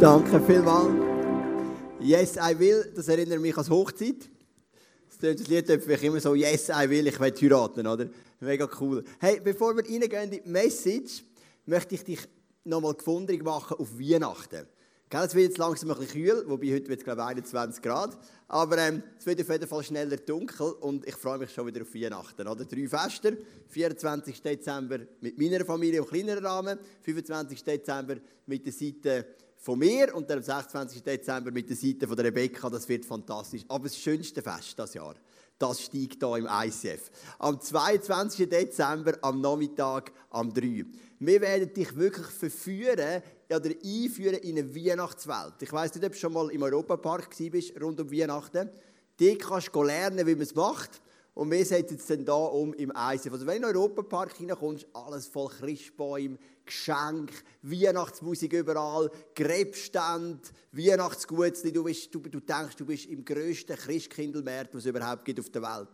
Danke vielmals. Yes, I will, das erinnert mich an Hochzeit. Das Lied für immer so, yes, I will, ich will heiraten, oder? Mega cool. Hey, bevor wir reingehen in die Message, möchte ich dich nochmal gefunden machen auf Weihnachten. Gell, es wird jetzt langsam ein bisschen kühl, wobei heute wird es glaube ich 21 Grad. Aber ähm, es wird auf jeden Fall schneller dunkel und ich freue mich schon wieder auf Weihnachten. Oder? Drei Feste, 24. Dezember mit meiner Familie im kleineren Rahmen, 25. Dezember mit der Seite von mir und dann am 26. Dezember mit der Seite von der Rebecca. Das wird fantastisch. Aber das schönste Fest das Jahr, das steigt hier im ICF. Am 22. Dezember am Nachmittag am 3. Wir werden dich wirklich verführen oder einführen in eine Weihnachtswelt. Ich weiß nicht, ob du schon mal im Europapark bist, rund um Weihnachten. Dort kannst du lernen, wie man es macht. Und wir setzen es dann hier um im ICF. Also wenn du in den Europapark reinkommst, alles voll Christbäume, Geschenk, Weihnachtsmusik überall, Grebstände, Weihnachtsgutzli. Du, du, du denkst, du bist im grössten Christkindlmarkt, was es überhaupt gibt auf der Welt.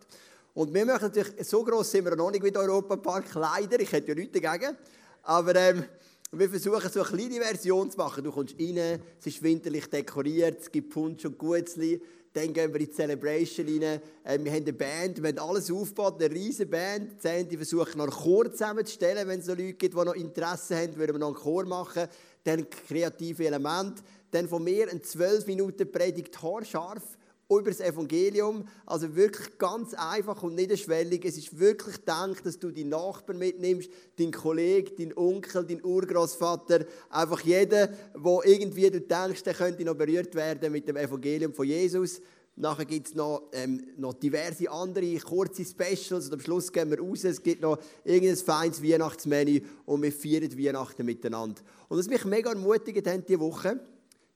Und wir machen natürlich, so gross sind wir noch nicht wie der Europapark, leider. Ich hätte ja nichts dagegen. Aber ähm, wir versuchen so eine kleine Version zu machen. Du kommst rein, es ist winterlich dekoriert, es gibt Punsch und Gutzli. Dann gehen wir in die Celebration rein. Äh, wir haben eine Band, wir haben alles aufgebaut, eine riesige Band. Die die versuchen noch einen Chor zusammenzustellen, wenn es so Leute gibt, die noch Interesse haben, würden wir noch einen Chor machen. Dann kreative Elemente. Dann von mir ein 12 Minuten Predigt haarscharf über das Evangelium. Also wirklich ganz einfach und niederschwellig. Es ist wirklich gedacht, dass du deinen Nachbarn mitnimmst, deinen Kollegen, deinen Onkel, deinen Urgroßvater, einfach jeden, wo irgendwie du denkst, der könnte noch berührt werden mit dem Evangelium von Jesus. Nachher gibt es noch, ähm, noch diverse andere kurze Specials und am Schluss gehen wir raus. Es gibt noch irgendein feines Weihnachtsmenü und wir feiern Weihnachten miteinander. Und was mich mega ermutigt hat diese Woche,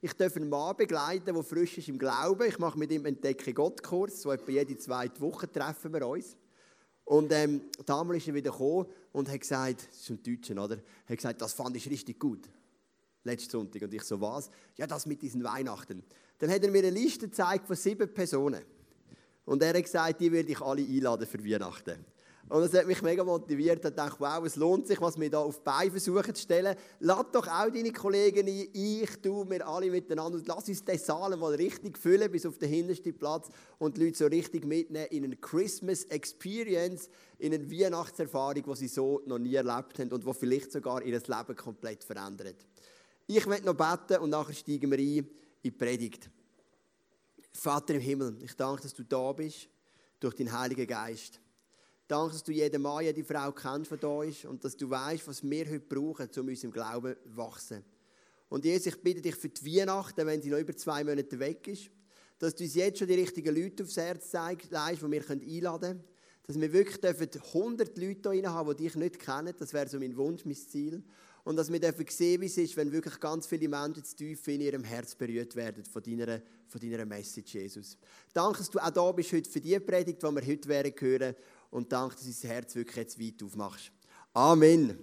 ich darf einen Mann begleiten, der frisch ist im Glauben. Ich mache mit ihm einen Entdecke Gott-Kurs. So etwa jede zweite Woche treffen wir uns. Und ähm, damals ist er wieder gekommen und hat gesagt, das ist ein Deutscher, oder? Er hat gesagt, das fand ich richtig gut. Letzten Sonntag. Und ich so, was? Ja, das mit diesen Weihnachten. Dann hat er mir eine Liste gezeigt von sieben Personen. Und er hat gesagt, die würde ich alle einladen für Weihnachten. Und das hat mich mega motiviert. Ich dachte, wow, es lohnt sich, was wir hier auf die Beine versuchen zu stellen. Lad doch auch deine Kollegen ein, ich, du, wir alle miteinander. Und lass uns den Saal mal richtig füllen, bis auf den hintersten Platz und die Leute so richtig mitnehmen in eine Christmas Experience, in eine Weihnachtserfahrung, die sie so noch nie erlebt haben und die vielleicht sogar ihr Leben komplett verändert. Ich möchte noch beten und nachher steigen wir ein in die Predigt. Vater im Himmel, ich danke, dass du da bist, durch den Heiligen Geist. Danke, dass du jeden Mann, jede Frau kennst, da ist und dass du weißt, was wir heute brauchen, um unserem Glauben zu wachsen. Und Jesus, ich bitte dich für die Weihnachten, wenn sie noch über zwei Monate weg ist, dass du uns jetzt schon die richtigen Leute aufs Herz zeigst, die wir einladen können. Dass wir wirklich 100 Leute hier haben, die dich nicht kennen. Das wäre so mein Wunsch, mein Ziel. Und dass wir dürfen sehen, wie es ist, wenn wirklich ganz viele Menschen zu tief in ihrem Herz berührt werden von deiner, von deiner Message, Jesus. Danke, dass du auch da bist heute für die Predigt, die wir heute werden hören und danke, dass du dein Herz wirklich jetzt weit aufmachst. Amen.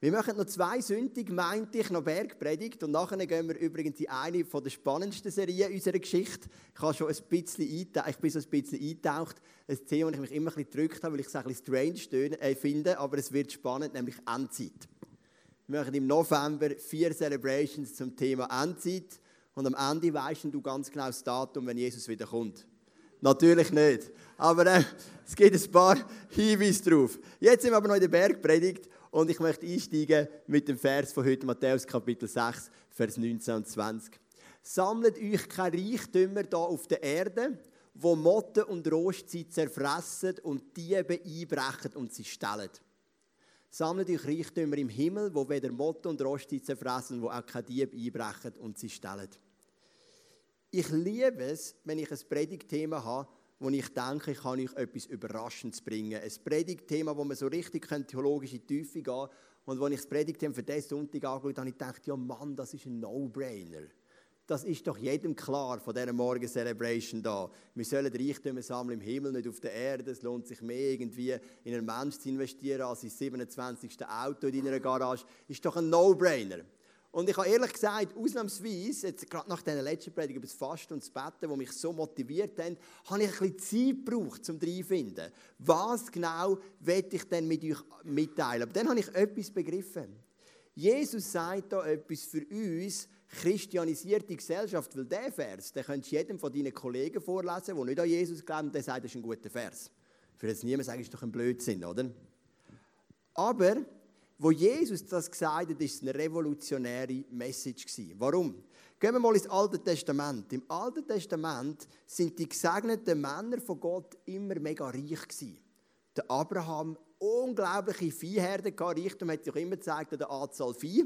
Wir machen noch zwei Sündig, meinte ich, noch Bergpredigt. Und nachher gehen wir übrigens in eine der spannendsten Serien unserer Geschichte. Ich, habe schon ein bisschen ich bin so ein bisschen eingetaucht. Ein Thema, das ich mich immer ein bisschen gedrückt habe, weil ich es ein bisschen strange äh, finde. Aber es wird spannend, nämlich Endzeit. Wir machen im November vier Celebrations zum Thema Endzeit. Und am Ende weisst du ganz genau das Datum, wenn Jesus wieder kommt. Natürlich nicht. Aber äh, es gibt ein paar Hinweise drauf. Jetzt sind wir aber noch in der Bergpredigt und ich möchte einsteigen mit dem Vers von heute, Matthäus Kapitel 6, Vers 19 und 20. Sammelt euch keine Reichtümer hier auf der Erde, wo Motten und Rostzeit zerfressen und Diebe einbrechen und sie stellen. Sammelt euch Reichtümer im Himmel, wo weder Motten und Rostzeit zerfressen, wo auch keine Diebe einbrechen und sie stellen. Ich liebe es, wenn ich ein Predigtthema habe, wo ich denke, ich kann euch etwas Überraschendes bringen. Ein Predigtthema, wo man so richtig theologische Tiefe gehen kann. Und als ich das Predigtthema für diesen Sonntag angeschaut habe, ich gedacht, ja Mann, das ist ein No-Brainer. Das ist doch jedem klar von dieser Morgen-Celebration da. Wir sollen Reichtümer sammeln im Himmel, nicht auf der Erde. Es lohnt sich mehr, irgendwie in einen Menschen zu investieren, als ins 27. Auto in deiner Garage. Ist doch ein No-Brainer. Und ich habe ehrlich gesagt, ausnahmsweise, jetzt gerade nach dieser letzten Predigt über das Fasten und das Betten, die mich so motiviert haben, habe ich ein bisschen Zeit gebraucht, um reinzufinden. Was genau will ich denn mit euch mitteilen? Aber dann habe ich etwas begriffen. Jesus sagt da etwas für uns, christianisierte Gesellschaft, weil der Vers, den könntest du jedem von deinen Kollegen vorlesen, der nicht an Jesus glaubt, der sagt, das ist ein guter Vers. Für jetzt niemand sagen, ist doch ein Blödsinn, oder? Aber, wo Jesus das gesagt hat, ist es eine revolutionäre Message gewesen. Warum? Gehen wir mal ins Alte Testament. Im Alten Testament sind die gesegneten Männer von Gott immer mega reich gewesen. Der Abraham unglaubliche Viehherden gehabt. Reichtum hat sich immer gezeigt an der Anzahl Vieh.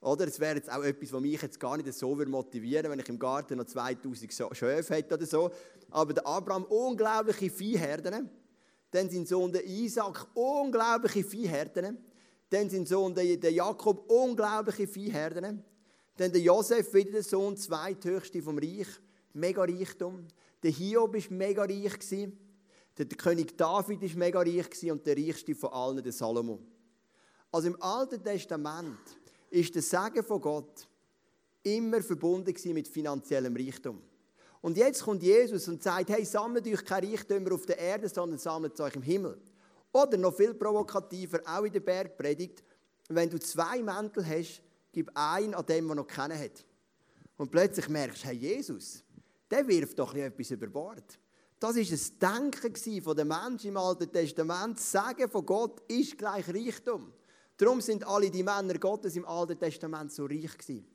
Oder es wäre jetzt auch etwas, was mich jetzt gar nicht so motivieren wenn ich im Garten noch 2000 Schöfe hätte oder so. Aber der Abraham, unglaubliche Viehherden. Dann sein Sohn der Isaac, unglaubliche Viehherden. Dann sein Sohn der Jakob, unglaubliche Viehherden. Dann der Josef, wieder der Sohn, zweithöchste vom Reich, mega Reichtum. Der Hiob war mega reich. Der König David war mega reich und der reichste von allen, der Salomo. Also im Alten Testament ist der Segen von Gott immer verbunden mit finanziellem Reichtum. Und jetzt kommt Jesus und sagt, hey, sammelt euch kein Reichtum auf der Erde, sondern sammelt euch im Himmel. Oder noch viel provokativer, auch in der Bergpredigt, wenn du zwei Mäntel hast, gib einen an dem, der noch keinen hat. Und plötzlich merkst du, hey, Jesus, der wirft doch etwas über Bord. Das war ein Denken von den Menschen im Alten Testament. Das Sagen von Gott ist gleich Reichtum. Darum sind alle die Männer Gottes im Alten Testament so reich gewesen.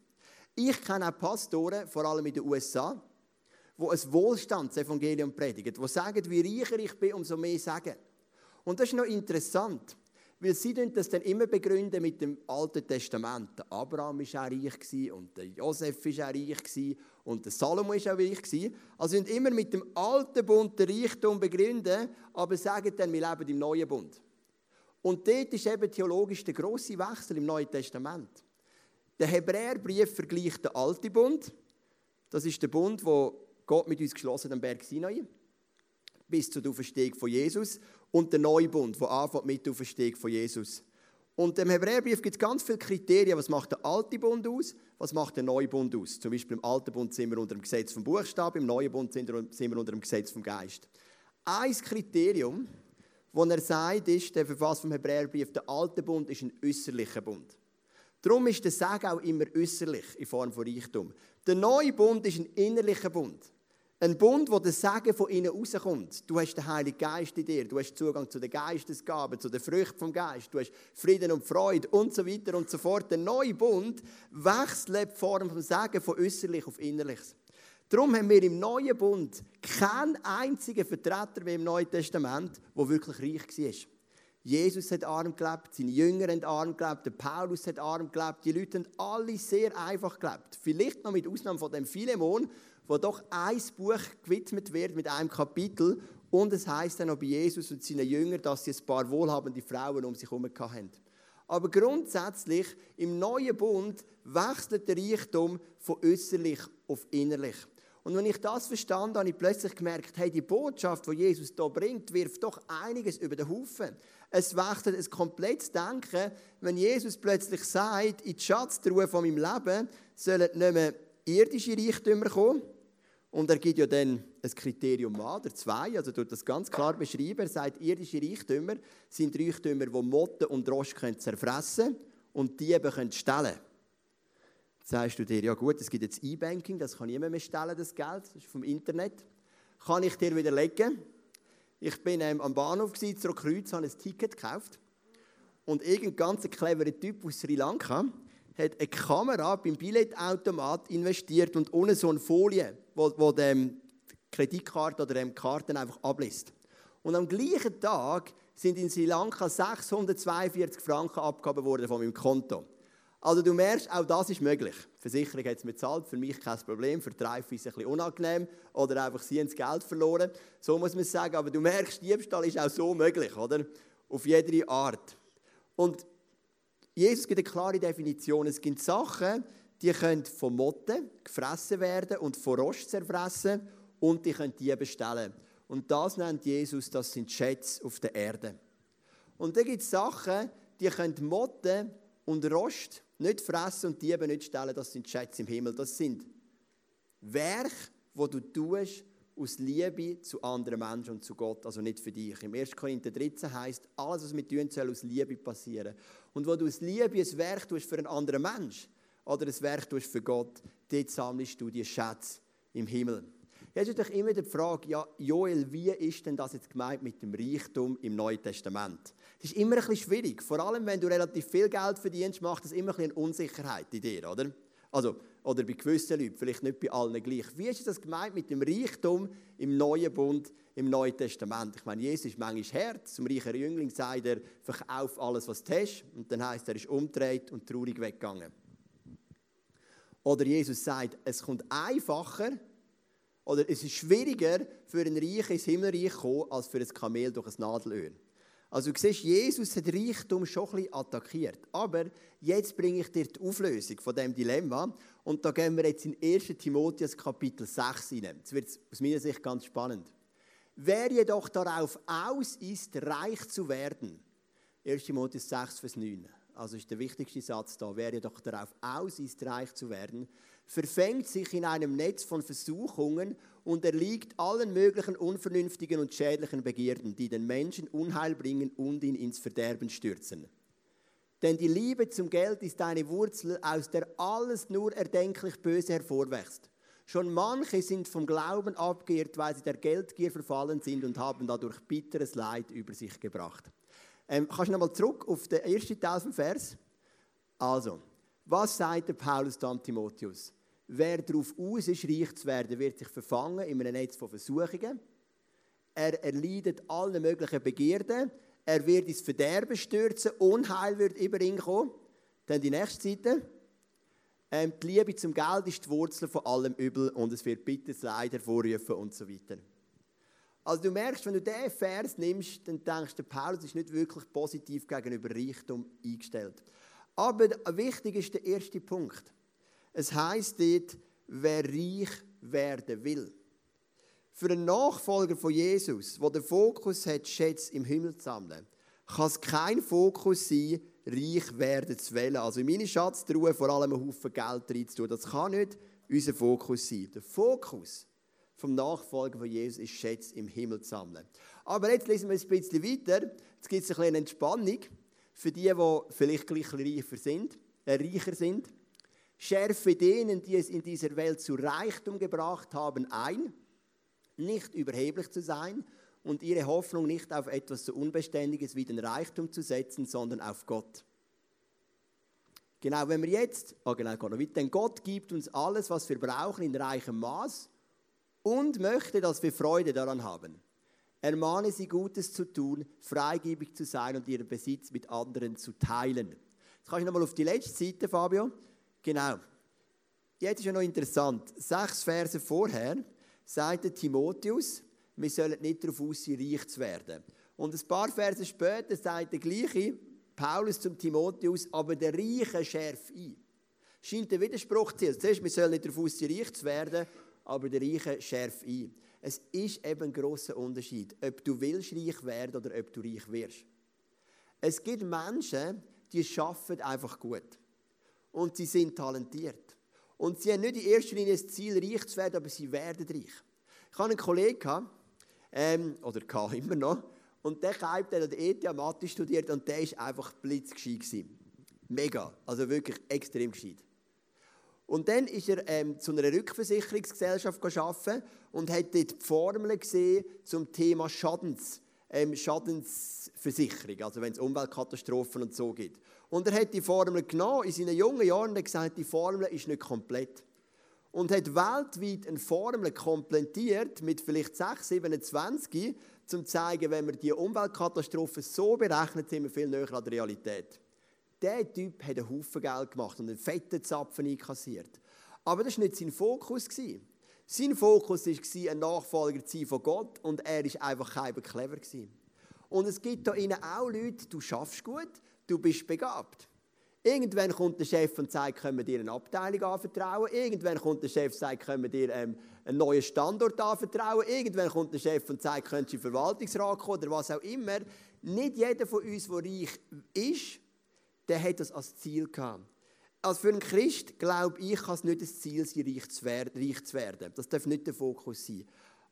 Ich kenne auch Pastoren, vor allem in den USA, wo ein Wohlstandsevangelium predigen, die sagen, wie reicher ich bin, umso mehr sagen. Und das ist noch interessant. Weil sie das dann immer begründen mit dem Alten Testament. Der Abraham war auch reich und der Josef war auch reich und der Salomo war auch reich Also sind immer mit dem alten Bund den Reichtum begründen, aber sagen dann, wir leben im neuen Bund. Und dort ist eben theologisch der grosse Wechsel im Neuen Testament. Der Hebräerbrief vergleicht den alten Bund. Das ist der Bund, wo Gott mit uns geschlossen am Berg Sinai bis zur Auferstehung von Jesus und der Neubund, von Anfang mit der Auferstehung von Jesus. Und im Hebräerbrief gibt es ganz viele Kriterien. Was macht der alte Bund aus? Was macht der neue Bund aus? Zum Beispiel im alten Bund sind wir unter dem Gesetz vom Buchstaben, im neuen Bund sind wir unter dem Gesetz vom Geist. Ein Kriterium, das er sagt, ist, der Verfasser vom Hebräerbrief, der alte Bund ist ein äußerlicher Bund. Darum ist der Segen auch immer äußerlich in Form von Reichtum. Der neue Bund ist ein innerlicher Bund. Ein Bund, wo der Segen von innen rauskommt. Du hast den Heiligen Geist in dir, du hast Zugang zu den Geistesgaben, zu den Früchten vom Geist, du hast Frieden und Freude und so weiter und so fort. Der neue Bund wechselt die Form vom Segen von äußerlich auf innerliches. Darum haben wir im neuen Bund keinen einzigen Vertreter wie im Neuen Testament, der wirklich reich war. Jesus hat arm gelebt, seine Jünger haben arm gelebt, der Paulus hat arm gelebt, die Leute haben alle sehr einfach gelebt. Vielleicht noch mit Ausnahme von dem Philemon, wo doch ein Buch gewidmet wird mit einem Kapitel und es heißt dann auch bei Jesus und seinen Jüngern, dass sie ein paar wohlhabende Frauen um sich herum hatten. Aber grundsätzlich im neuen Bund wechselt der Reichtum von äußerlich auf innerlich. Und wenn ich das verstanden habe, habe ich plötzlich gemerkt, hey, die Botschaft, die Jesus da bringt, wirft doch einiges über den Haufen. Es wechselt ein komplettes Denken, wenn Jesus plötzlich sagt, in die Schatztruhe von meinem Leben sollen nicht mehr irdische Reichtümer kommen, und er gibt ja dann ein Kriterium an, oder zwei, also tut das ganz klar beschreiben. Er sagt, irdische Reichtümer sind Reichtümer, die Motten und Rost können zerfressen und Diebe können stellen. Jetzt sagst du dir, ja gut, es gibt jetzt E-Banking, das kann niemand mehr stellen, das Geld, das ist vom Internet. Kann ich dir widerlegen? Ich bin ähm, am Bahnhof, zurück Kreuz, habe ein Ticket gekauft und irgendein ganz cleverer Typ aus Sri Lanka hat eine Kamera beim Billetautomat investiert und ohne so eine Folie, wo, wo Kreditkarte oder die Karten einfach abliest. Und am gleichen Tag sind in Sri Lanka 642 Franken abgegeben worden von meinem Konto. Also du merkst, auch das ist möglich. Die Versicherung hat es mir gezahlt, für mich kein Problem, für die Reife ist es ein bisschen unangenehm oder einfach sie haben das Geld verloren. So muss man sagen, aber du merkst, Diebstahl ist auch so möglich, oder? Auf jede Art. Und Jesus gibt eine klare Definition. Es gibt Sachen, die können von Motten gefressen werden und von Rost zerfressen und die können die bestellen. Und das nennt Jesus, das sind Schätze auf der Erde. Und dann gibt es Sachen, die können Motten und Rost nicht fressen und Diebe nicht stellen, das sind Schätze im Himmel. Das sind Werke, wo du tust aus Liebe zu anderen Menschen und zu Gott, also nicht für dich. Im 1. Korinther 13 heißt, alles, was wir tun, soll aus Liebe passieren. Und wo du aus Liebe ein Werk tust für einen anderen Mensch oder ein Werk tust für Gott, dort sammelst du die Schätze im Himmel. Jetzt ist natürlich immer die Frage, ja, Joel, wie ist denn das jetzt gemeint mit dem Reichtum im Neuen Testament? Das ist immer ein bisschen schwierig. Vor allem, wenn du relativ viel Geld verdienst, macht das immer ein bisschen Unsicherheit in dir, oder? Also, oder bei gewissen Leuten, vielleicht nicht bei allen gleich. Wie ist das gemeint mit dem Reichtum im Neuen Bund, im Neuen Testament? Ich meine, Jesus ist manchmal hart. Zum reichen Jüngling sagt er, verkauf alles, was du hast. Und dann heißt er, ist umgedreht und traurig weggegangen. Oder Jesus sagt, es kommt einfacher, oder es ist schwieriger für einen Reichen ins Himmelreich zu kommen, als für ein Kamel durch ein Nadelöhr. Also du siehst, Jesus hat Reichtum schon ein bisschen attackiert. Aber jetzt bringe ich dir die Auflösung von diesem Dilemma. Und da gehen wir jetzt in 1 Timotheus Kapitel 6 hinein. Jetzt wird es aus meiner Sicht ganz spannend. Wer jedoch darauf aus ist, reich zu werden, 1 Timotheus 6, Vers 9, also ist der wichtigste Satz da, wer jedoch darauf aus ist, reich zu werden, verfängt sich in einem Netz von Versuchungen und erliegt allen möglichen unvernünftigen und schädlichen Begierden, die den Menschen Unheil bringen und ihn ins Verderben stürzen. Denn die Liebe zum Geld ist eine Wurzel, aus der alles nur erdenklich Böse hervorwächst. Schon manche sind vom Glauben abgeirrt, weil sie der Geldgier verfallen sind und haben dadurch bitteres Leid über sich gebracht. Ähm, kannst du nochmal zurück auf den ersten Teil vom Vers? Also, was sagt der Paulus dann Timotheus? Wer darauf aus ist, reich zu werden, wird sich verfangen in einem Netz von Versuchungen. Er erleidet alle möglichen Begierden. Er wird ins Verderben stürzen. Unheil wird über ihn kommen. Dann die nächste Seite. Ähm, die Liebe zum Geld ist die Wurzel von allem Übel und es wird bitte das Leid hervorrufen und so weiter. Also du merkst, wenn du diesen Vers nimmst, dann denkst du, Paulus ist nicht wirklich positiv gegenüber Reichtum eingestellt. Aber wichtig ist der erste Punkt. Es heißt dort, wer reich werden will. Für einen Nachfolger von Jesus, der den Fokus hat, Schätze im Himmel zu sammeln, kann es kein Fokus sein, reich werden zu wollen. Also in meine Schatztruhe vor allem einen Haufen Geld reinzutun. Das kann nicht unser Fokus sein. Der Fokus vom Nachfolger von Jesus ist, Schätze im Himmel zu sammeln. Aber jetzt lesen wir ein bisschen weiter. Jetzt gibt es ein bisschen Entspannung für die, die vielleicht gleich reicher sind. Äh, reicher sind. Schärfe denen, die es in dieser Welt zu Reichtum gebracht haben, ein, nicht überheblich zu sein und ihre Hoffnung nicht auf etwas so Unbeständiges wie den Reichtum zu setzen, sondern auf Gott. Genau, wenn wir jetzt, oh genau, noch weiter, denn Gott gibt uns alles, was wir brauchen, in reichem Maß und möchte, dass wir Freude daran haben. Ermahne sie, Gutes zu tun, freigebig zu sein und ihren Besitz mit anderen zu teilen. Jetzt kannst du nochmal auf die letzte Seite, Fabio. Genau. Jetzt ist ja noch interessant. Sechs Verse vorher sagt Timotheus, wir sollen nicht darauf aus reich zu werden. Und ein paar Verse später sagt der gleiche Paulus zum Timotheus, aber der Reiche schärft ein. Scheint der Widerspruch zu sein. Zuerst, wir sollen nicht darauf aus reich zu werden, aber der Reiche schärft ein. Es ist eben ein grosser Unterschied, ob du willst reich werden oder ob du reich wirst. Es gibt Menschen, die arbeiten einfach gut und sie sind talentiert. Und sie haben nicht in erster Linie das Ziel, reich zu werden, aber sie werden reich. Ich hatte einen Kollegen, ähm, oder hatte immer noch, und der Kaib, der hat ETH Mathe studiert und der war einfach blitzgescheit. Mega, also wirklich extrem gescheit. Und dann ist er ähm, zu einer Rückversicherungsgesellschaft arbeiten und hat dort die Formel gesehen zum Thema Schadens, ähm, Schadensversicherung, also wenn es Umweltkatastrophen und so gibt. Und er hat die Formel genommen in seinen jungen Jahren und gesagt, die Formel ist nicht komplett. Und hat weltweit eine Formel komplettiert mit vielleicht 6, 27, um zu zeigen, wenn wir die Umweltkatastrophen so berechnen, sind wir viel näher an der Realität. Der Typ hat einen Haufen Geld gemacht und einen fetten Zapfen einkassiert. Aber das war nicht sein Fokus. Sein Fokus war, ein Nachfolger zu sein von Gott und er war einfach kein clever. Und es gibt da innen auch Leute, du schaffst gut, du bist begabt. Irgendwann kommt der Chef und sagt, können wir dir eine Abteilung anvertrauen. Irgendwann kommt der Chef und sagt, können wir dir ähm, einen neuen Standort anvertrauen. Irgendwann kommt der Chef und sagt, könntest du in den Verwaltungsrat kommen oder was auch immer. Nicht jeder von uns, der reich ist, der hat das als Ziel gehabt. Also für einen Christ, glaube ich, kann es nicht das Ziel sein, reich zu werden. Das darf nicht der Fokus sein.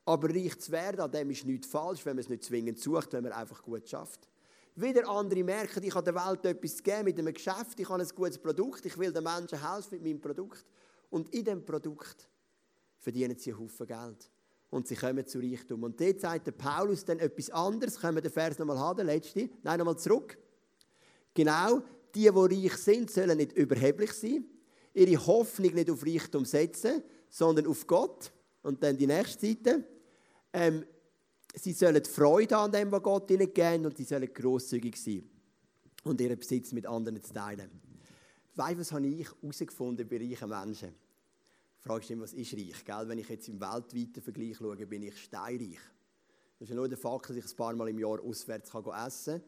Aber reich zu werden, an dem ist nichts falsch, wenn man es nicht zwingend sucht, wenn man einfach gut schafft. Wieder andere merken, ich habe der Welt etwas zu geben mit einem Geschäft, ich habe ein gutes Produkt, ich will den Menschen helfen mit meinem Produkt. Und in diesem Produkt verdienen sie einen Haufen Geld. Und sie kommen zu Reichtum. Und dort sagt der Paulus dann etwas anderes. Können wir den Vers nochmal haben, der letzte? Nein, nochmal zurück. Genau, die, die reich sind, sollen nicht überheblich sein, ihre Hoffnung nicht auf Reichtum setzen, sondern auf Gott. Und dann die nächste Seite. Ähm, sie sollen Freude an dem, was Gott ihnen gibt, und sie sollen grosszügig sein und ihren Besitz mit anderen zu teilen. Du, was habe ich herausgefunden bei reichen Menschen? Fragst du immer, was ist reich? Gell? Wenn ich jetzt im weltweiten Vergleich schaue, bin ich steinreich. Das ist ja nur der Fakt, dass ich ein paar Mal im Jahr auswärts kann essen kann,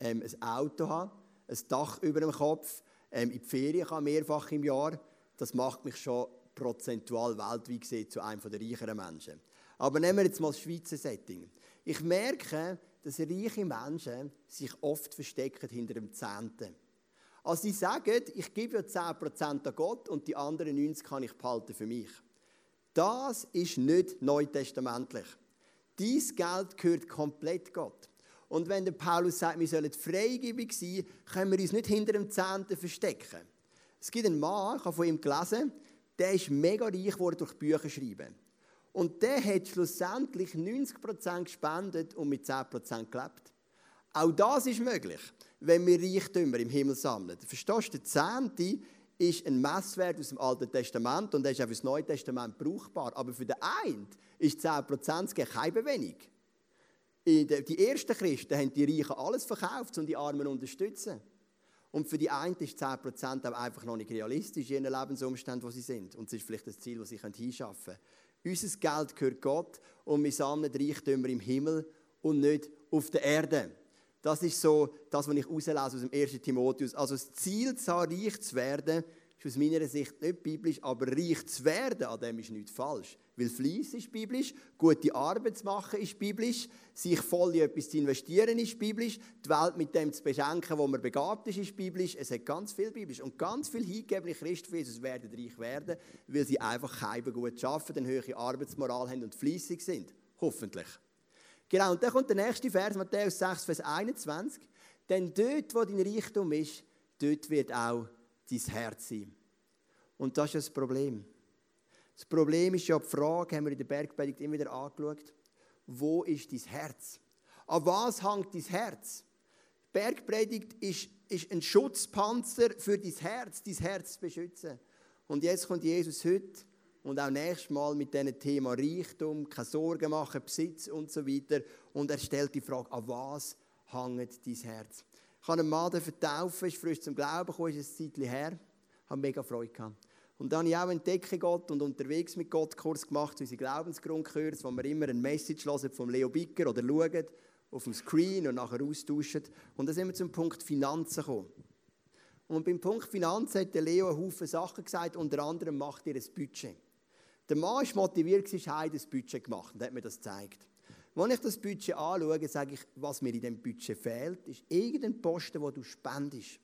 ähm, ein Auto habe, ein Dach über dem Kopf, ähm, in die Ferien kann mehrfach im Jahr. Das macht mich schon prozentual weltweit gesehen zu einem der reicheren Menschen. Aber nehmen wir jetzt mal das Schweizer Setting. Ich merke, dass reiche Menschen sich oft verstecken hinter dem Zehnten. Also sie sagen, ich gebe ja 10% an Gott und die anderen 90% kann ich behalten für mich. Das ist nicht neutestamentlich. Dies Geld gehört komplett Gott. Und wenn der Paulus sagt, wir sollen freigebig sein, können wir uns nicht hinter dem Zehnten verstecken. Es gibt einen Mann, ich habe von ihm gelesen, der ist mega reich geworden durch Bücher schreiben. Und der hat schlussendlich 90% gespendet und mit 10% gelebt. Auch das ist möglich, wenn wir Reichtümer im Himmel sammeln. Verstehst du, der Zehnte ist ein Messwert aus dem Alten Testament und der ist auch für das Neue Testament brauchbar. Aber für den einen ist 10% kein wenig. Die ersten Christen haben die Reichen alles verkauft, um die Armen zu unterstützen. Und für die einen ist 10% auch einfach noch nicht realistisch in ihren Lebensumständen, wo sie sind. Und es ist vielleicht das Ziel, das sie hinschaffen können. Unser Geld gehört Gott und wir sammeln Reichtümer im Himmel und nicht auf der Erde. Das ist so das, was ich aus dem 1. Timotheus. Also das Ziel reich zu werden, ist aus meiner Sicht nicht biblisch, aber reich zu werden, an dem ist nichts falsch. Weil Fleiss ist biblisch, gute Arbeit zu machen ist biblisch, sich voll in etwas zu investieren ist biblisch, die Welt mit dem zu beschenken, wo man begabt ist, ist biblisch. Es hat ganz viel biblisch. Und ganz viele hingegebene Christen für Jesus werden reich werden, weil sie einfach keinem gut arbeiten, eine höhere Arbeitsmoral haben und fleissig sind. Hoffentlich. Genau, und dann kommt der nächste Vers, Matthäus 6, Vers 21. Denn dort, wo dein Reichtum ist, dort wird auch dein Herz sein. Und das ist das Problem. Das Problem ist ja die Frage, haben wir in der Bergpredigt immer wieder angeschaut, wo ist dein Herz? An was hängt dein Herz? Die Bergpredigt ist, ist ein Schutzpanzer für dein Herz, dein Herz zu beschützen. Und jetzt kommt Jesus heute und auch nächstes Mal mit diesem Thema Reichtum, keine Sorgen machen, Besitz und so weiter. Und er stellt die Frage, an was hängt dein Herz? Ich habe einen Mann vertaufen, ist frisch zum Glauben gekommen, ist ein Zeitchen her. Ich habe mega Freude gehabt. Und dann habe ich auch Gott und unterwegs mit Gott Kurs gemacht, unsere Glaubensgrundkurs, wo wir immer ein Message hören vom Leo Bicker oder schauen auf dem Screen und nachher austauschen. Und dann sind wir zum Punkt Finanzen gekommen. Und beim Punkt Finanzen hat der Leo einen Haufen Sachen gesagt, unter anderem macht ihr ein Budget. Der Mann war motiviert, hat ein Budget gemacht und hat mir das gezeigt. Wenn ich das Budget anschaue, sage ich, was mir in diesem Budget fehlt, ist irgendein Posten, wo du spendest.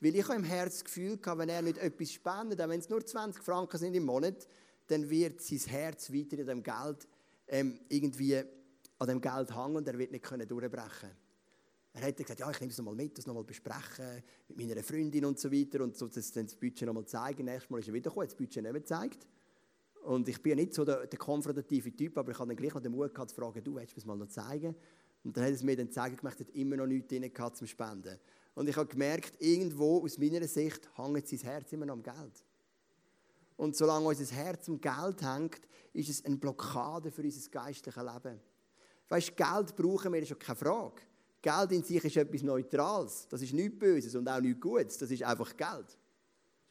Weil ich habe im Herz das Gefühl gehabt, wenn er nicht etwas spendet, auch wenn es nur 20 Franken sind im Monat, dann wird sein Herz weiter in dem Geld ähm, irgendwie an dem Geld hängen und er wird nicht können durchbrechen Er hat gesagt, ja, ich nehme es nochmal mit, das nochmal besprechen mit meiner Freundin und so weiter und so das, das Budget nochmal zeigen. Nächstes Mal ist er wiedergekommen, das Budget nicht mehr gezeigt. Und ich bin ja nicht so der, der konfrontative Typ, aber ich habe dann gleich noch den Mut gehabt zu fragen, du, willst mir mal noch zeigen? Und dann hat es mir dann zeigen gemacht, hat immer noch nichts drin gehabt zum Spenden. Und ich habe gemerkt, irgendwo aus meiner Sicht hängt sein Herz immer noch am Geld. Und solange unser Herz am Geld hängt, ist es eine Blockade für unser geistliches Leben. Weißt du, Geld brauchen wir, ist ja keine Frage. Geld in sich ist etwas Neutrales. Das ist nichts Böses und auch nichts Gutes. Das ist einfach Geld. Das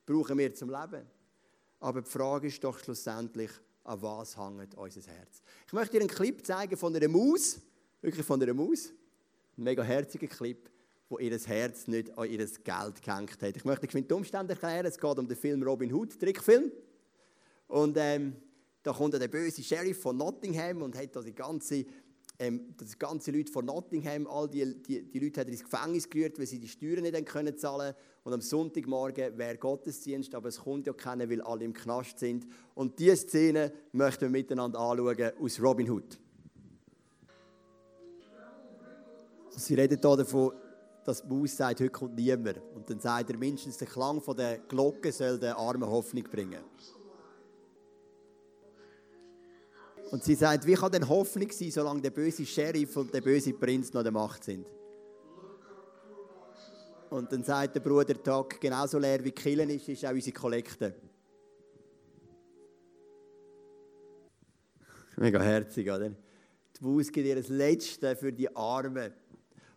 brauchen wir zum Leben. Aber die Frage ist doch schlussendlich, an was hängt unser Herz? Ich möchte dir einen Clip zeigen von einer Maus, wirklich von einer Maus. Ein mega herziger Clip, wo ihr Herz nicht an ihr Geld gehängt hat. Ich möchte die Umstände erklären. Es geht um den Film Robin Hood, Trickfilm. Und ähm, da kommt der böse Sheriff von Nottingham und hat da die ganze ähm, das ganze Leute von Nottingham, all die, die, die Leute hat er ins Gefängnis gerührt, weil sie die Steuern nicht können zahlen Und am Sonntagmorgen wäre Gottesdienst, aber es kommt ja keiner, weil alle im Knast sind. Und diese Szene möchten wir miteinander anschauen aus Robin Hood. Sie reden hier davon, dass die Maus sagt, heute kommt niemand. Und dann sagt er, mindestens der Klang der Glocke soll den Armen Hoffnung bringen. Und sie sagt, wie kann denn Hoffnung sein, solange der böse Sheriff und der böse Prinz noch der Macht sind? Und dann sagt der Bruder Tag, genauso leer wie Killen ist, ist auch unsere Kollekte. Mega herzig, oder? Die Maus gibt ihr das Letzte für die Armen.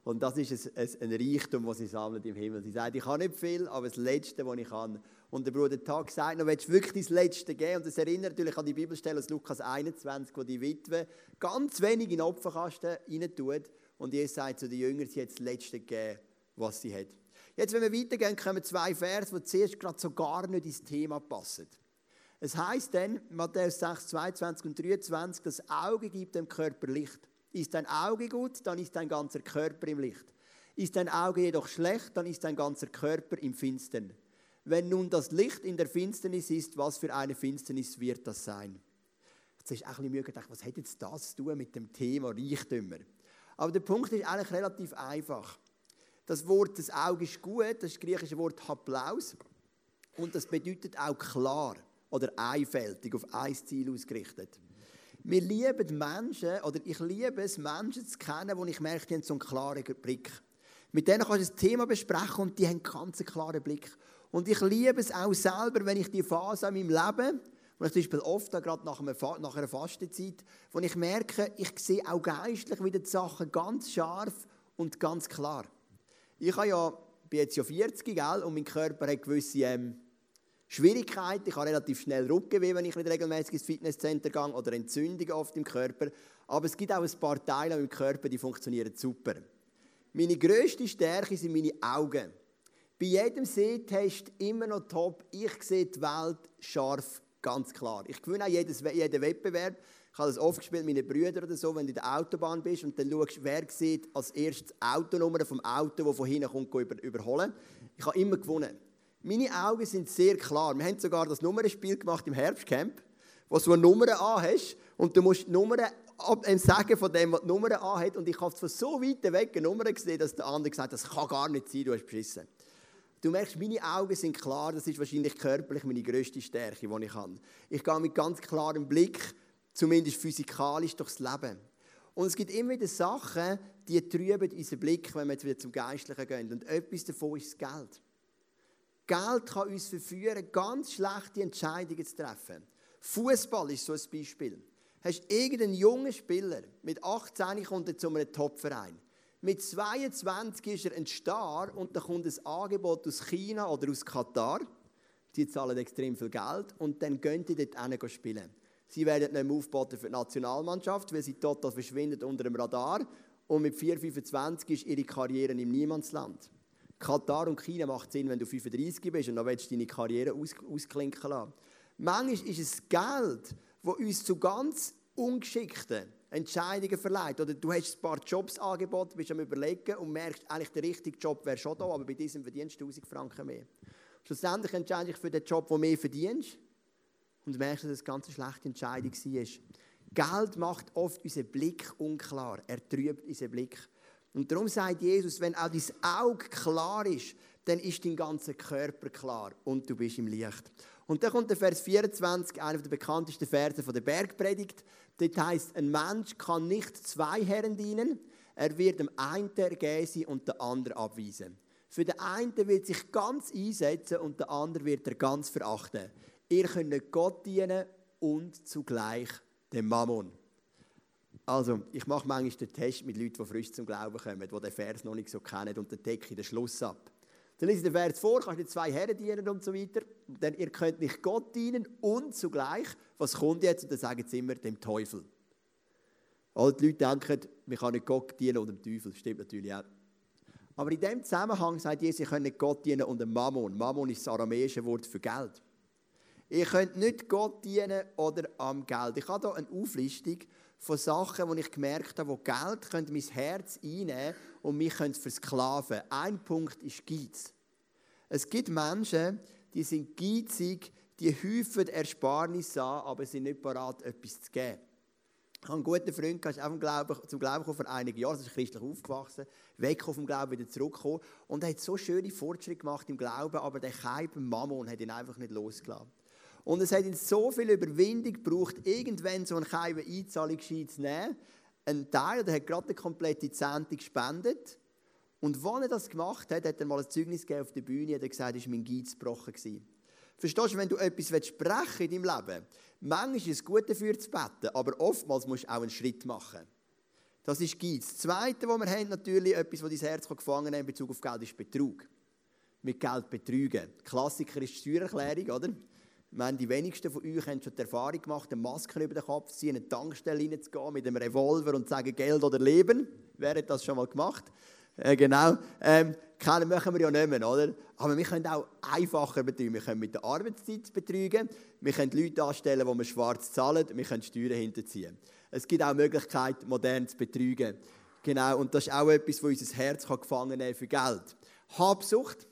Und das ist ein, ein, ein Reichtum, das sie sammelt im Himmel. Sie sagt, ich habe nicht viel, aber das Letzte, was ich kann. Und der Bruder Tag sagt noch, willst du wirklich das Letzte geben? Und das erinnert natürlich an die Bibelstelle aus Lukas 21, wo die Witwe ganz wenig in den Opferkasten rein tut. Und Jesus sagt zu den Jüngern, sie hat das Letzte gegeben, was sie hat. Jetzt, wenn wir weitergehen, kommen zwei Verse, die zuerst gerade so gar nicht ins Thema passen. Es heißt dann, Matthäus 6, 22 und 23, das Auge gibt dem Körper Licht. Ist dein Auge gut, dann ist dein ganzer Körper im Licht. Ist dein Auge jedoch schlecht, dann ist dein ganzer Körper im Finstern. Wenn nun das Licht in der Finsternis ist, was für eine Finsternis wird das sein? Jetzt ist auch ein bisschen gedacht, was hat jetzt das zu tun mit dem Thema Reichtümer? Aber der Punkt ist eigentlich relativ einfach. Das Wort, das Auge ist gut, das, ist das griechische Wort Haplaus. Und das bedeutet auch klar oder einfältig, auf ein Ziel ausgerichtet. Wir lieben Menschen, oder ich liebe es, Menschen zu kennen, wo ich merke, die haben so einen klaren Blick. Mit denen kannst du ein Thema besprechen und die haben einen ganz klaren Blick. Und ich liebe es auch selber, wenn ich die Phase in meinem Leben, und ich zum Beispiel oft gerade nach, einer Fastenzeit, wo ich merke, ich sehe auch geistlich wieder die Sachen ganz scharf und ganz klar. Ich habe ja, bin jetzt ja 40, gell, und mein Körper hat gewisse ähm, Schwierigkeit, ich habe relativ schnell Rückenweh, wenn ich nicht regelmäßig ins Fitnesscenter gehe oder Entzündungen oft im Körper. Aber es gibt auch ein paar Teile im Körper, die funktionieren super. Meine grösste Stärke sind meine Augen. Bei jedem Sehtest immer noch top. Ich sehe die Welt scharf, ganz klar. Ich gewinne auch jedes, jeden Wettbewerb. Ich habe das oft gespielt mit meinen Brüdern oder so, wenn du in der Autobahn bist und dann schaust, wer sieht als erstes die Autonummer vom Auto, das von hinten kommt, über, überholen. Ich habe immer gewonnen. Meine Augen sind sehr klar. Wir haben sogar das Nummernspiel gemacht im Herbstcamp, wo du eine Nummer an hast und du musst die Nummer sagen von dem, was die Nummer an hat. Und ich habe von so weit weg eine Nummer gesehen, dass der andere gesagt hat, das kann gar nicht sein, du hast beschissen. Du merkst, meine Augen sind klar, das ist wahrscheinlich körperlich meine grösste Stärke, die ich habe. Ich gehe mit ganz klarem Blick, zumindest physikalisch, durchs Leben. Und es gibt immer wieder Sachen, die trüben unseren Blick, wenn wir jetzt wieder zum Geistlichen gehen. Und etwas davon ist das Geld. Geld kann uns verführen, ganz schlechte Entscheidungen zu treffen. Fußball ist so ein Beispiel. Hast irgendeinen jungen Spieler, mit 18 kommt zu einem Topverein. Mit 22 ist er ein Star und dann kommt ein Angebot aus China oder aus Katar. Die zahlen extrem viel Geld und dann gehen die dort hin spielen. Sie werden nicht mehr aufgeboten für die Nationalmannschaft, weil sie total verschwindet unter dem Radar. Und mit 4,25 ist ihre Karriere im Niemandsland. Katar und China macht Sinn, wenn du 35 bist und dann willst du deine Karriere aus, ausklinken lassen. Manchmal ist es Geld, das uns zu ganz ungeschickten Entscheidungen verleiht. Oder du hast ein paar Jobs angeboten, bist am überlegen und merkst, eigentlich der richtige Job wäre schon da, aber bei diesem verdienst du 1000 Franken mehr. Schlussendlich entscheidest du dich für den Job, den mehr verdienst und merkst, dass es eine ganz schlechte Entscheidung war. Geld macht oft unseren Blick unklar. Er trübt unseren Blick. Und darum sagt Jesus, wenn auch dein Auge klar ist, dann ist dein ganzer Körper klar und du bist im Licht. Und dann kommt der Vers 24, einer der bekanntesten Verse von der Bergpredigt. Dort heißt: Ein Mensch kann nicht zwei Herren dienen. Er wird dem einen ergeben und den anderen abweisen. Für den einen wird sich ganz einsetzen und den anderen wird er ganz verachten. Ihr könnt Gott dienen und zugleich dem Mammon. Also, ich mache manchmal den Test mit Leuten, die frisch zum Glauben kommen, die den Vers noch nicht so kennen und dann decke ich den Schluss ab. Dann lese ich den Vers vor, kannst du zwei Herren dienen und so weiter. Denn ihr könnt nicht Gott dienen und zugleich, was kommt jetzt? Und dann sagen sie immer dem Teufel. Alle die Leute denken, man kann nicht Gott dienen und dem Teufel. Stimmt natürlich auch. Aber in dem Zusammenhang sagt Jesus, ihr könnt nicht Gott dienen und dem Mammon. Mammon ist das aramäische Wort für Geld. Ihr könnt nicht Gott dienen oder am Geld. Ich habe hier eine Auflistung von Sachen, wo ich gemerkt habe, wo Geld könnte mein Herz einnehmen und mich könnte versklaven. Ein Punkt ist Geiz. Es gibt Menschen, die sind geizig, die häufen Ersparnisse an, aber sind nicht bereit, etwas zu geben. Ich habe einen guten Freund, der ist auch zum Glauben gekommen vor einigen Jahren, er ist christlich aufgewachsen, weg vom Glauben, wieder zurückgekommen und er hat so schöne Fortschritte gemacht im Glauben, aber der Keib Mammon hat ihn einfach nicht losgelassen. Und es hat ihn so viel Überwindung gebraucht, irgendwann so einen Keib Einzahlungsschein zu nehmen. Ein Teil, der hat gerade eine komplette Zehnte gespendet. Und als er das gemacht hat, hat er mal ein Zeugnis gegeben auf der Bühne und hat gesagt, es war mein Geiz gebrochen. Verstehst du, wenn du etwas sprechen in deinem Leben, manchmal ist es gut dafür zu beten, aber oftmals musst du auch einen Schritt machen. Das ist Geiz. Das Zweite, was wir haben, natürlich etwas, was dein Herz gefangen hat in Bezug auf Geld, ist Betrug. Mit Geld betrügen. Klassiker ist die Steuererklärung, oder? Meine, die wenigsten von euch haben schon die Erfahrung gemacht, eine Maske über den Kopf zu ziehen, in eine Tankstelle reinzugehen mit einem Revolver und zu sagen, Geld oder Leben. Wer hat das schon mal gemacht? Äh, genau. Ähm, kennen machen wir ja nicht mehr, oder? Aber wir können auch einfacher betrügen. Wir können mit der Arbeitszeit betrügen. Wir können Leute anstellen, die wir schwarz zahlen. Wir können Steuern hinterziehen. Es gibt auch Möglichkeiten, modern zu betrügen. Genau. Und das ist auch etwas, was unser Herz gefangen nehmen für Geld. Habsucht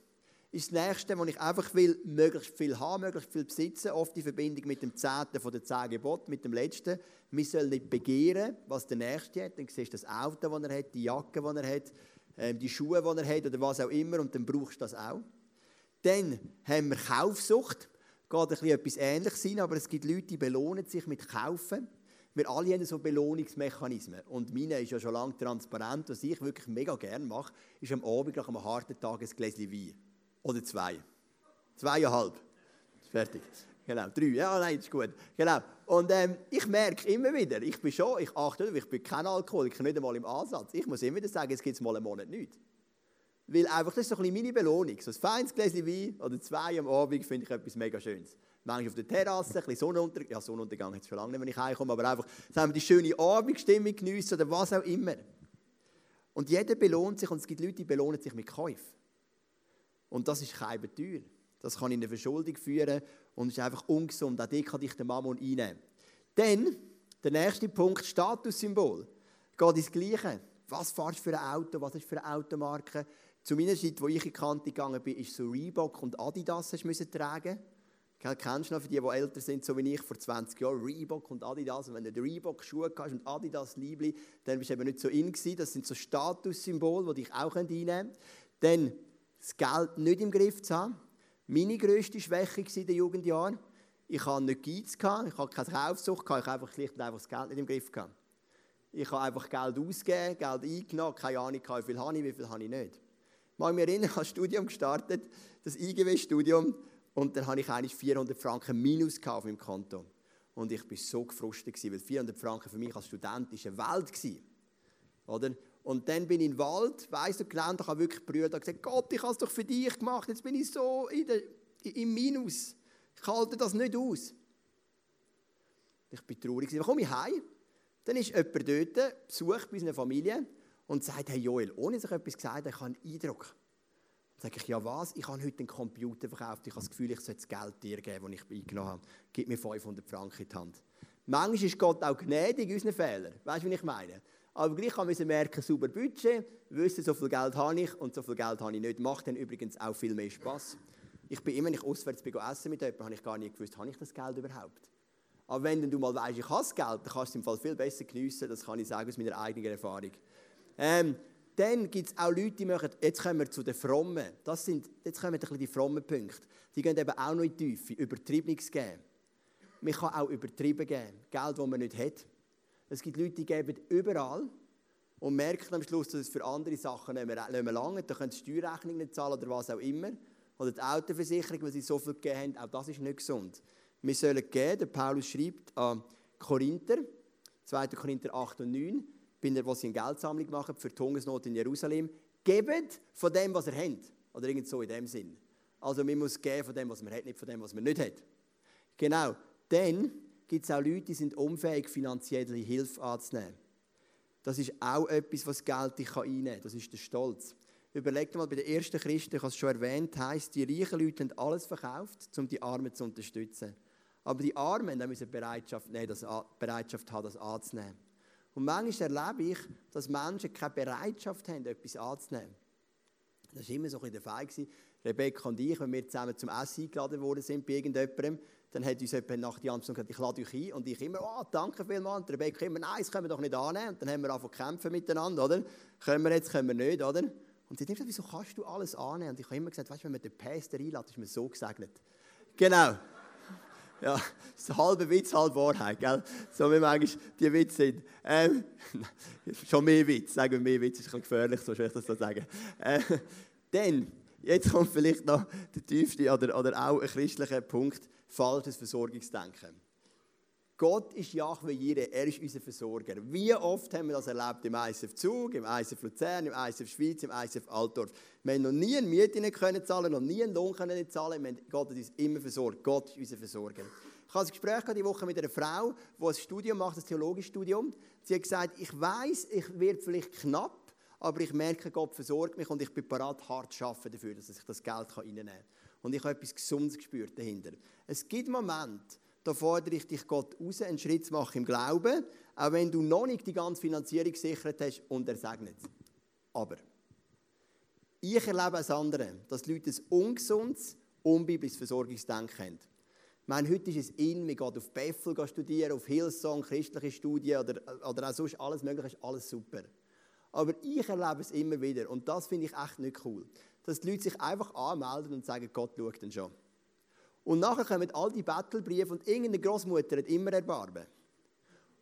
ist das Nächste, wo ich einfach will, möglichst viel haben, möglichst viel besitzen. Oft in Verbindung mit dem Zehnten von den zehn Geboten, mit dem Letzten. Wir sollen nicht begehren, was der Nächste hat. Dann siehst du das Auto, das er hat, die Jacke, die er hat ähm, die Schuhe, die er hat oder was auch immer und dann brauchst du das auch. Dann haben wir Kaufsucht. Geht ein bisschen etwas Ähnliches sein, aber es gibt Leute, die belohnen sich mit Kaufen. Wir alle haben so Belohnungsmechanismen. Und meine ist ja schon lange transparent. Was ich wirklich mega gerne mache, ist am Abend nach einem harten Tag ein Gläschen Wein. Oder zwei. Zweieinhalb. Fertig. Genau, drei. Ja, nein, ist gut. Genau. Und ähm, ich merke immer wieder, ich bin schon, ich achte, ich bin kein Alkoholiker, nicht einmal im Ansatz. Ich muss immer wieder sagen, es gibt mal einen Monat nicht. Weil einfach, das ist so ein bisschen meine Belohnung. So ein feines Gläschen Wein oder zwei am Abend finde ich etwas mega Schönes. Manchmal auf der Terrasse, ein bisschen Sonnenuntergang. Ja, Sonnenuntergang hat es schon lange nicht, wenn ich heimkomme, aber einfach, sagen wir, die schöne Abendstimmung geniessen oder was auch immer. Und jeder belohnt sich und es gibt Leute, die belohnen sich mit Käufen. Und das ist keine teuer. Das kann in eine Verschuldung führen und ist einfach ungesund. Auch die kann dich der Mammon einnehmen. Dann, der nächste Punkt, Statussymbol. Geht ins Gleiche. Was fährst du für ein Auto? Was ist für eine Automarke? Zu meiner Zeit, wo ich in die Kante gegangen bin, ist so Reebok und Adidas hast müssen tragen. Kennst du noch für die, die älter sind, so wie ich, vor 20 Jahren, Reebok und Adidas. Und wenn du Reebok-Schuhe hast und Adidas Liebli, dann bist du eben nicht so in gewesen. Das sind so Statussymbole, die dich auch einnehmen können. Dann das Geld nicht im Griff zu haben. Meine grösste Schwäche in den Jugendjahren, ich hatte nicht Geiz, ich hatte keine Kaufsucht, ich habe einfach schlicht und einfach das Geld nicht im Griff. Ich habe einfach Geld ausgegeben, Geld eingenommen, keine Ahnung, wie viel habe ich, wie viel habe ich nicht. Ich mag mich erinnern, ich habe ein Studium gestartet, das IGW-Studium, und dann hatte ich eigentlich 400 Franken Minus auf meinem Konto. Und ich war so gefrustet, weil 400 Franken für mich als Student war eine Welt. Oder? Und dann bin ich in den Wald, weiss du, gelernt, ich habe wirklich Brüder gesagt, Gott, ich habe es doch für dich gemacht, jetzt bin ich so in der, im Minus. Ich halte das nicht aus. Ich bin traurig. Dann komme ich heim, dann ist jemand dort, besucht bei seiner Familie und sagt, hey Joel, ohne dass ich etwas gesagt habe, ich habe einen Eindruck. Dann sage ich, ja was, ich habe heute einen Computer verkauft, ich habe das Gefühl, ich sollte das Geld dir geben, das ich eingenommen habe. Gib mir 500 Franken in die Hand. Manchmal ist Gott auch gnädig unseren Fehlern. Weißt du, was ich meine? Aber gleich kann man merken, super Budget, wissen, so viel Geld habe ich und so viel Geld habe ich nicht. Macht dann übrigens auch viel mehr Spass. Ich bin immer, ich auswärts bin, essen mit jemandem, habe ich gar nicht gewusst, habe ich das Geld überhaupt? Aber wenn du mal weißt, ich habe das Geld, dann kannst du es im Fall viel besser geniessen. Das kann ich sagen aus meiner eigenen Erfahrung. Ähm, dann gibt es auch Leute, die machen, jetzt kommen wir zu den Frommen. Das sind, jetzt kommen ein die frommen Punkte. Die gehen eben auch noch in die Tiefe, übertriebenes geben. Man kann auch übertrieben geben, Geld, das man nicht hat. Es gibt Leute, die geben überall und merken am Schluss, dass es für andere Sachen nicht mehr, nicht mehr lange. Da können sie Steuerrechnung nicht zahlen oder was auch immer. Oder die Autoversicherung, weil sie so viel gegeben haben. Auch das ist nicht gesund. Wir sollen geben, der Paulus schreibt an Korinther, 2. Korinther 8 und 9, bin der, was sie eine Geldsammlung machen für die Hungersnot in Jerusalem. Gebt von dem, was ihr habt. Oder irgend so in dem Sinn. Also man muss geben von dem, was man hat, nicht von dem, was man nicht hat. Genau. Dann gibt es auch Leute, die sind unfähig, finanzielle Hilfe anzunehmen. Das ist auch etwas, was Geld dich einnehmen kann. Das ist der Stolz. Überleg dir mal, bei den ersten Christen, ich habe es schon erwähnt, heisst, die reichen Leute haben alles verkauft, um die Armen zu unterstützen. Aber die Armen müssen Bereitschaft, nehmen, das, Bereitschaft haben, das anzunehmen. Und manchmal erlebe ich, dass Menschen keine Bereitschaft haben, etwas anzunehmen. Das war immer so ein bisschen der Fall. Rebecca und ich, wenn wir zusammen zum Essen eingeladen worden sind bei irgendjemandem, dann hat uns jemand nach die Amazon gesagt, ich lade euch ein. Und ich immer, oh, danke vielmals. Und Rebecca immer, nein, das können wir doch nicht annehmen. Und dann haben wir angefangen zu kämpfen miteinander, oder? Können wir jetzt, können wir nicht, oder? Und sie hat immer gesagt, wieso kannst du alles annehmen? Und ich habe immer gesagt, weißt du, wenn man den Pastor einlädt, ist man so gesegnet. Genau. Ja, das ist ein halber Witz, halb Wahrheit, gell? So wie manchmal die Witze sind. Ähm, schon mehr Witz, sagen wir mehr Witz, ist ein bisschen gefährlich, so soll ich das so sagen. Äh, dann, jetzt kommt vielleicht noch der tiefste oder, oder auch ein christlicher Punkt, falsches Versorgungsdenken. Gott ist Jahwe Jireh, er ist unser Versorger. Wie oft haben wir das erlebt im ISF Zug, im ISF Luzern, im ISF Schweiz, im ISF Altdorf. Wir haben noch nie eine Miete können zahlen, noch nie einen Lohn können zahlen. Wir haben, Gott hat uns immer versorgt. Gott ist unser Versorger. Ich hatte ein Gespräch diese Woche mit einer Frau, die ein Studium macht, ein theologisches. Sie hat gesagt, ich weiß, ich werde vielleicht knapp, aber ich merke, Gott versorgt mich und ich bin bereit, hart zu arbeiten dafür, dass ich das Geld reinnehmen kann. Und ich habe etwas Gesundes gespürt dahinter. Es gibt Momente, da fordere ich dich Gott raus, einen Schritt zu machen im Glauben, auch wenn du noch nicht die ganze Finanzierung gesichert hast und er segnet Aber ich erlebe das andere, dass die Leute ein ungesundes, unbiblisches Versorgungsdenken haben. Ich meine, heute ist es in, man geht auf Bethel studieren, auf Hillsong, christliche Studien oder, oder auch sonst alles mögliche, ist alles super. Aber ich erlebe es immer wieder und das finde ich echt nicht cool, dass die Leute sich einfach anmelden und sagen, Gott schaut dann schon. Und nachher kommen all die Battlebriefe und irgendeine Großmutter hat immer Erbarmen.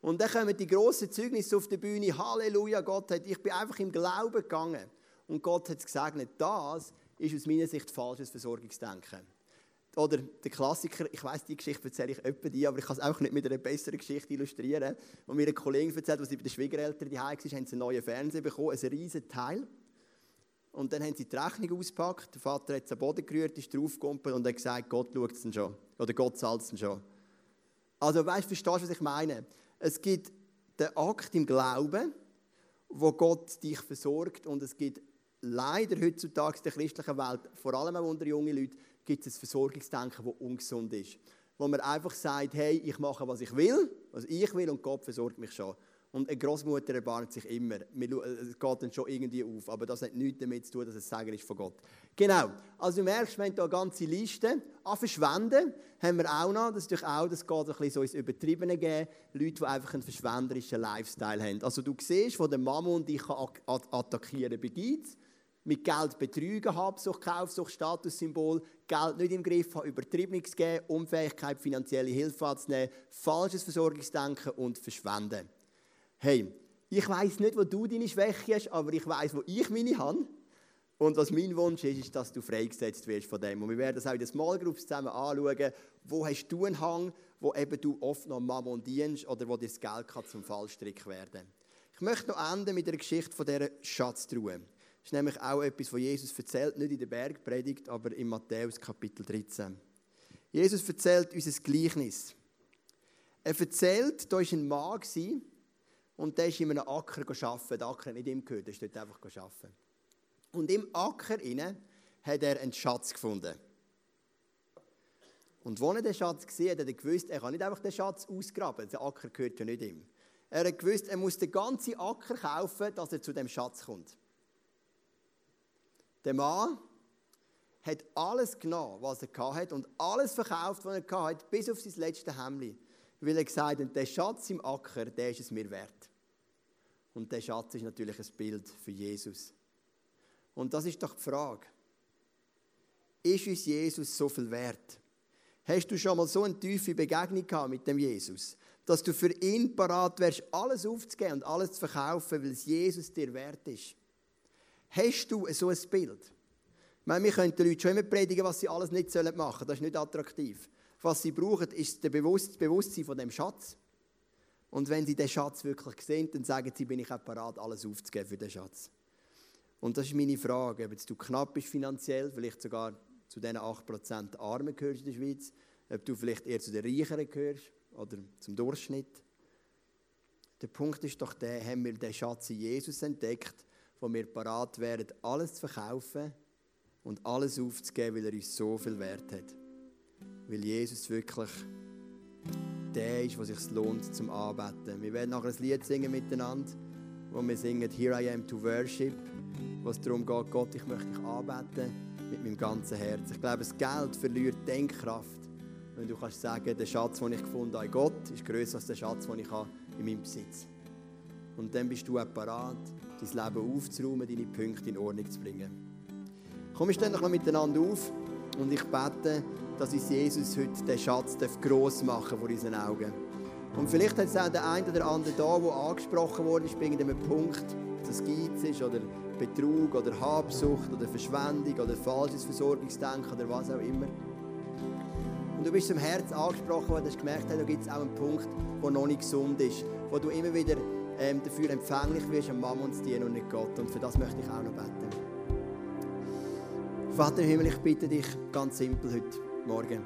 Und dann kommen die grossen Zeugnisse auf die Bühne. Halleluja, Gott hat, ich bin einfach im Glauben gegangen. Und Gott hat es gesagt, das ist aus meiner Sicht falsches Versorgungsdenken. Oder der Klassiker, ich weiß die Geschichte erzähle ich öppe die, aber ich kann es auch nicht mit einer besseren Geschichte illustrieren. Und mir eine Kollegin erzählt, als sie bei den Schwiegereltern die war, haben sie einen neuen Fernseher bekommen, ein riesen Teil. Und dann haben sie die Rechnung ausgepackt. Der Vater hat es am Boden gerührt, ist draufgekumpelt und hat gesagt, Gott schaut es schon. Oder Gott zahlt es schon. Also weißt, verstehst du, was ich meine? Es gibt den Akt im Glauben, wo Gott dich versorgt und es gibt leider heutzutage in der christlichen Welt, vor allem auch unter jungen Leuten, gibt es ein Versorgungsdenken, das ungesund ist. Wo man einfach sagt, hey, ich mache, was ich will, was ich will und Gott versorgt mich schon. Und eine Großmutter erbarmt sich immer. Es geht dann schon irgendwie auf. Aber das hat nichts damit zu tun, dass es Sagen ist von Gott. Genau. Also du merkst, wir haben hier eine ganze Liste. An Verschwenden haben wir auch noch. Das ist natürlich auch, das geht ein bisschen so ins Übertriebene gehen. Leute, die einfach einen verschwenderischen Lifestyle haben. Also du siehst, wo der Mammon dich attackieren kann, mit Geld betrügen, Habsucht, Kaufsucht, Statussymbol, Geld nicht im Griff haben, Übertriebenes geben, Unfähigkeit, finanzielle Hilfe anzunehmen, falsches Versorgungsdenken und Verschwenden hey, ich weiß nicht, wo du deine Schwäche hast, aber ich weiß, wo ich meine habe. Und was mein Wunsch ist, ist, dass du freigesetzt wirst von dem. Und wir werden das auch in den Small Groups zusammen anschauen. Wo hast du einen Hang, wo eben du oft noch Mammon dienst oder wo dir das Geld kann zum Fallstrick werden Ich möchte noch enden mit der Geschichte von dieser Schatztruhe. Das ist nämlich auch etwas, was Jesus erzählt, nicht in der Bergpredigt, aber in Matthäus Kapitel 13. Jesus erzählt uns ein Gleichnis. Er erzählt, da war ein Mann, und der ist in einem Acker arbeiten. Der Acker hat nicht ihm gehört, der ist dort einfach arbeiten. Und im Acker inne hat er einen Schatz gefunden. Und als er den Schatz gesehen hat, hat er gewusst, er kann nicht einfach den Schatz ausgraben. Der Acker gehört ja nicht ihm. Er hat gewusst, er muss den ganzen Acker kaufen, dass er zu dem Schatz kommt. Der Mann hat alles genommen, was er hatte und alles verkauft, was er hatte, bis auf sein letztes Hemd weil er gesagt hat, der Schatz im Acker, der ist es mir wert. Und der Schatz ist natürlich ein Bild für Jesus. Und das ist doch die Frage. Ist uns Jesus so viel wert? Hast du schon mal so eine tiefe Begegnung gehabt mit dem Jesus, dass du für ihn parat wärst, alles aufzugeben und alles zu verkaufen, weil es Jesus dir wert ist? Hast du so ein Bild? Ich meine, wir können den Leuten schon immer predigen, was sie alles nicht machen sollen. Das ist nicht attraktiv. Was sie brauchen, ist das Bewusstsein von dem Schatz. Und wenn sie den Schatz wirklich sehen, dann sagen sie, bin ich auch bereit, alles aufzugeben für den Schatz. Und das ist meine Frage, ob du knapp bist finanziell, vielleicht sogar zu diesen 8% Armen gehörst in der Schweiz, ob du vielleicht eher zu den Reicheren gehörst oder zum Durchschnitt. Der Punkt ist doch der, haben wir den Schatz in Jesus entdeckt, wo wir bereit wären, alles zu verkaufen und alles aufzugeben, weil er uns so viel Wert hat weil Jesus wirklich der ist, der sich lohnt zum Arbeiten. Wir werden nachher ein Lied singen miteinander, wo wir singen Here I am to worship, wo es darum geht, Gott, ich möchte dich arbeiten mit meinem ganzen Herz. Ich glaube, das Geld verliert Denkkraft, wenn du kannst sagen, der Schatz, den ich gefunden habe Gott, ist größer als der Schatz, den ich habe in meinem Besitz. Und dann bist du auch bereit, dein Leben aufzuräumen, deine Punkte in Ordnung zu bringen. Komm, wir stehen noch miteinander auf und ich bete, dass uns Jesus heute den Schatz gross machen vor unseren Augen. Und vielleicht hat es auch der eine oder andere da, der angesprochen wurde, ist bei irgendeinem Punkt, dass es Geiz ist oder Betrug oder Habsucht oder Verschwendung oder falsches Versorgungsdenken oder was auch immer. Und du bist zum Herz angesprochen worden, hast gemerkt, da gibt es auch einen Punkt, der noch nicht gesund ist, wo du immer wieder ähm, dafür empfänglich wirst, am Mammon zu dienen und nicht Gott. Und für das möchte ich auch noch beten. Vater im Himmel, ich bitte dich ganz simpel heute Morgen,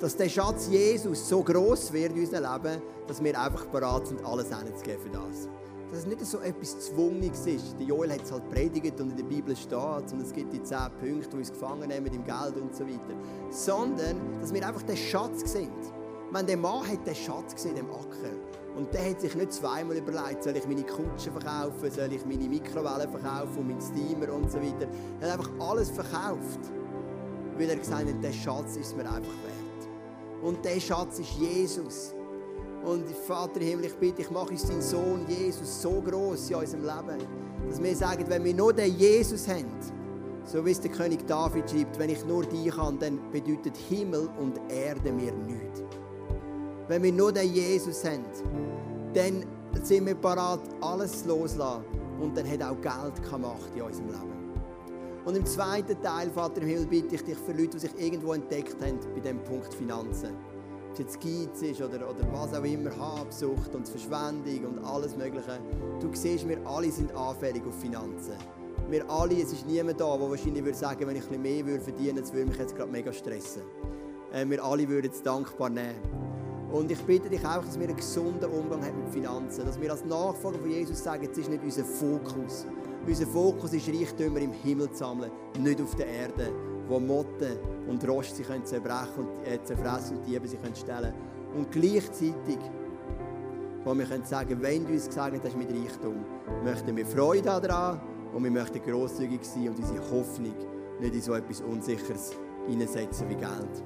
dass der Schatz Jesus so groß wird in unserem Leben, dass wir einfach bereit sind, alles hinzugeben für das. Dass es nicht so etwas Zwungiges ist. Der Joel hat es halt predigt und in der Bibel steht und es gibt die zehn Punkte, die uns gefangen nehmen im Geld und so weiter. Sondern, dass wir einfach den Schatz sehen. Wenn der Mann hat den Schatz gesehen, dem Acker. Und der hat sich nicht zweimal überlegt, soll ich meine Kutsche verkaufen, soll ich meine Mikrowelle verkaufen und meinen Steamer und so weiter. Er hat einfach alles verkauft, weil er gesagt hat, der Schatz ist mir einfach wert. Und der Schatz ist Jesus. Und Vater im Himmel, ich bitte, ich mache uns deinen Sohn Jesus so groß in unserem Leben, dass wir sagen, wenn wir nur den Jesus haben, so wie es der König David schreibt, wenn ich nur dich habe, dann bedeutet Himmel und Erde mir nichts. Wenn wir nur den Jesus haben, dann sind wir bereit, alles loszulassen. Und dann hat auch Geld keine Macht in unserem Leben. Und im zweiten Teil, Vater im Himmel, bitte ich dich für Leute, die sich irgendwo entdeckt haben bei dem Punkt Finanzen. Ob es jetzt Geiz ist oder, oder was auch immer, Habsucht und Verschwendung und alles Mögliche. Du siehst, wir alle sind anfällig auf Finanzen. Wir alle, es ist niemand da, der wahrscheinlich würde sagen, wenn ich ein bisschen mehr verdienen würde, würde mich jetzt gerade mega stressen. Äh, wir alle würden es dankbar nehmen. Und ich bitte dich auch, dass wir einen gesunden Umgang haben mit Finanzen. Dass wir als Nachfolger von Jesus sagen, es ist nicht unser Fokus. Unser Fokus ist Reichtümer im Himmel zu sammeln, nicht auf der Erde, wo Motten und Rost sich zerbrechen und äh, zerfressen und Diebe sich stellen Und gleichzeitig, wo wir können sagen, wenn du uns gesegnet hast mit Reichtum, möchten wir Freude daran und wir möchten grosszügig sein und unsere Hoffnung nicht in so etwas Unsicheres hineinsetzen wie Geld.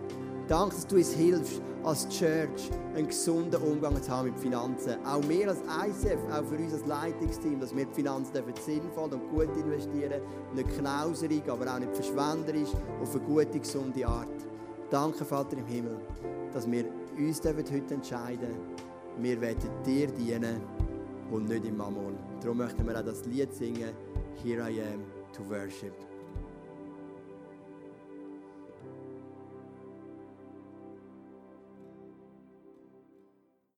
Danke, dass du uns hilfst, als Church einen gesunden Umgang zu haben mit Finanzen. Auch wir als ICF, auch für uns als Leitungsteam, dass wir die Finanzen sinnvoll und gut investieren Nicht knauserig, aber auch nicht verschwenderisch, auf eine gute, gesunde Art. Danke, Vater im Himmel, dass wir uns heute entscheiden wir werden dir dienen und nicht im Mammon. Darum möchten wir auch das Lied singen, Here I am to worship.